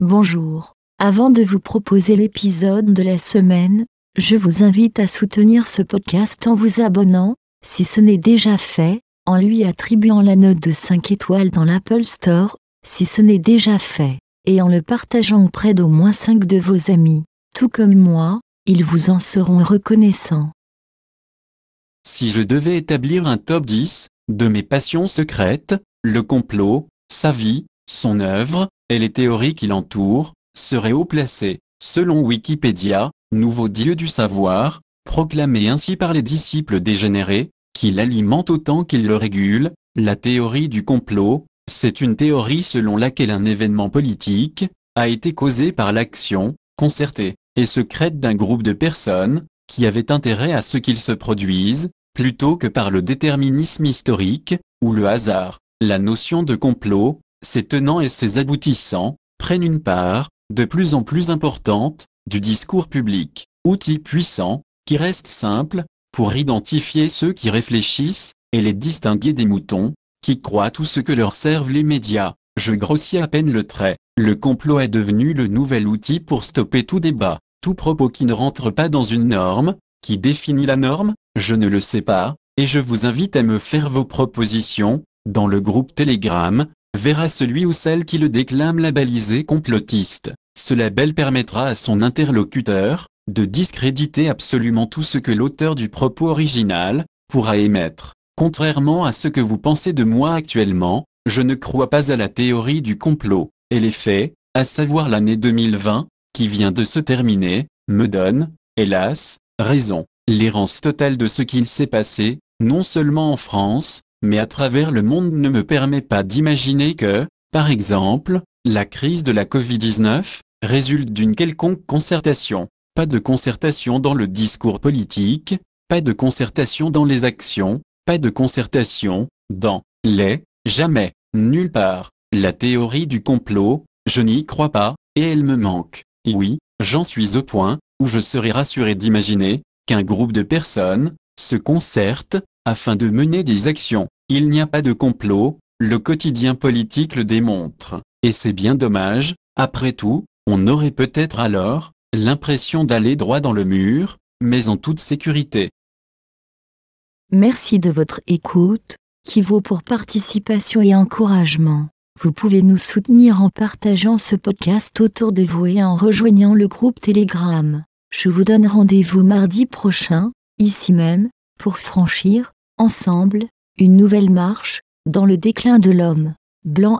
Bonjour. Avant de vous proposer l'épisode de la semaine, je vous invite à soutenir ce podcast en vous abonnant, si ce n'est déjà fait, en lui attribuant la note de 5 étoiles dans l'Apple Store, si ce n'est déjà fait, et en le partageant auprès d'au moins 5 de vos amis. Tout comme moi, ils vous en seront reconnaissants. Si je devais établir un top 10 de mes passions secrètes, le complot, sa vie, son œuvre, et les théories qui l'entourent, seraient haut placés, selon Wikipédia, nouveau dieu du savoir, proclamé ainsi par les disciples dégénérés, qui l'alimentent autant qu'ils le régulent, la théorie du complot, c'est une théorie selon laquelle un événement politique a été causé par l'action, concertée, et secrète d'un groupe de personnes, qui avaient intérêt à ce qu'il se produise, plutôt que par le déterminisme historique, ou le hasard. La notion de complot, ses tenants et ses aboutissants, prennent une part, de plus en plus importante, du discours public, outil puissant, qui reste simple, pour identifier ceux qui réfléchissent, et les distinguer des moutons, qui croient tout ce que leur servent les médias. Je grossis à peine le trait. Le complot est devenu le nouvel outil pour stopper tout débat, tout propos qui ne rentre pas dans une norme, qui définit la norme, je ne le sais pas, et je vous invite à me faire vos propositions, dans le groupe Telegram, verra celui ou celle qui le déclame labellisé complotiste. Ce label permettra à son interlocuteur, de discréditer absolument tout ce que l'auteur du propos original, pourra émettre. Contrairement à ce que vous pensez de moi actuellement, je ne crois pas à la théorie du complot, et les faits, à savoir l'année 2020, qui vient de se terminer, me donnent, hélas, raison. L'errance totale de ce qu'il s'est passé, non seulement en France, mais à travers le monde ne me permet pas d'imaginer que, par exemple, la crise de la Covid-19 résulte d'une quelconque concertation. Pas de concertation dans le discours politique, pas de concertation dans les actions, pas de concertation dans les jamais, nulle part. La théorie du complot, je n'y crois pas, et elle me manque. Oui, j'en suis au point où je serais rassuré d'imaginer qu'un groupe de personnes se concerte afin de mener des actions. Il n'y a pas de complot, le quotidien politique le démontre. Et c'est bien dommage, après tout, on aurait peut-être alors l'impression d'aller droit dans le mur, mais en toute sécurité. Merci de votre écoute, qui vaut pour participation et encouragement. Vous pouvez nous soutenir en partageant ce podcast autour de vous et en rejoignant le groupe Telegram. Je vous donne rendez-vous mardi prochain, ici même, pour franchir, ensemble, une nouvelle marche, dans le déclin de l'homme. Blanc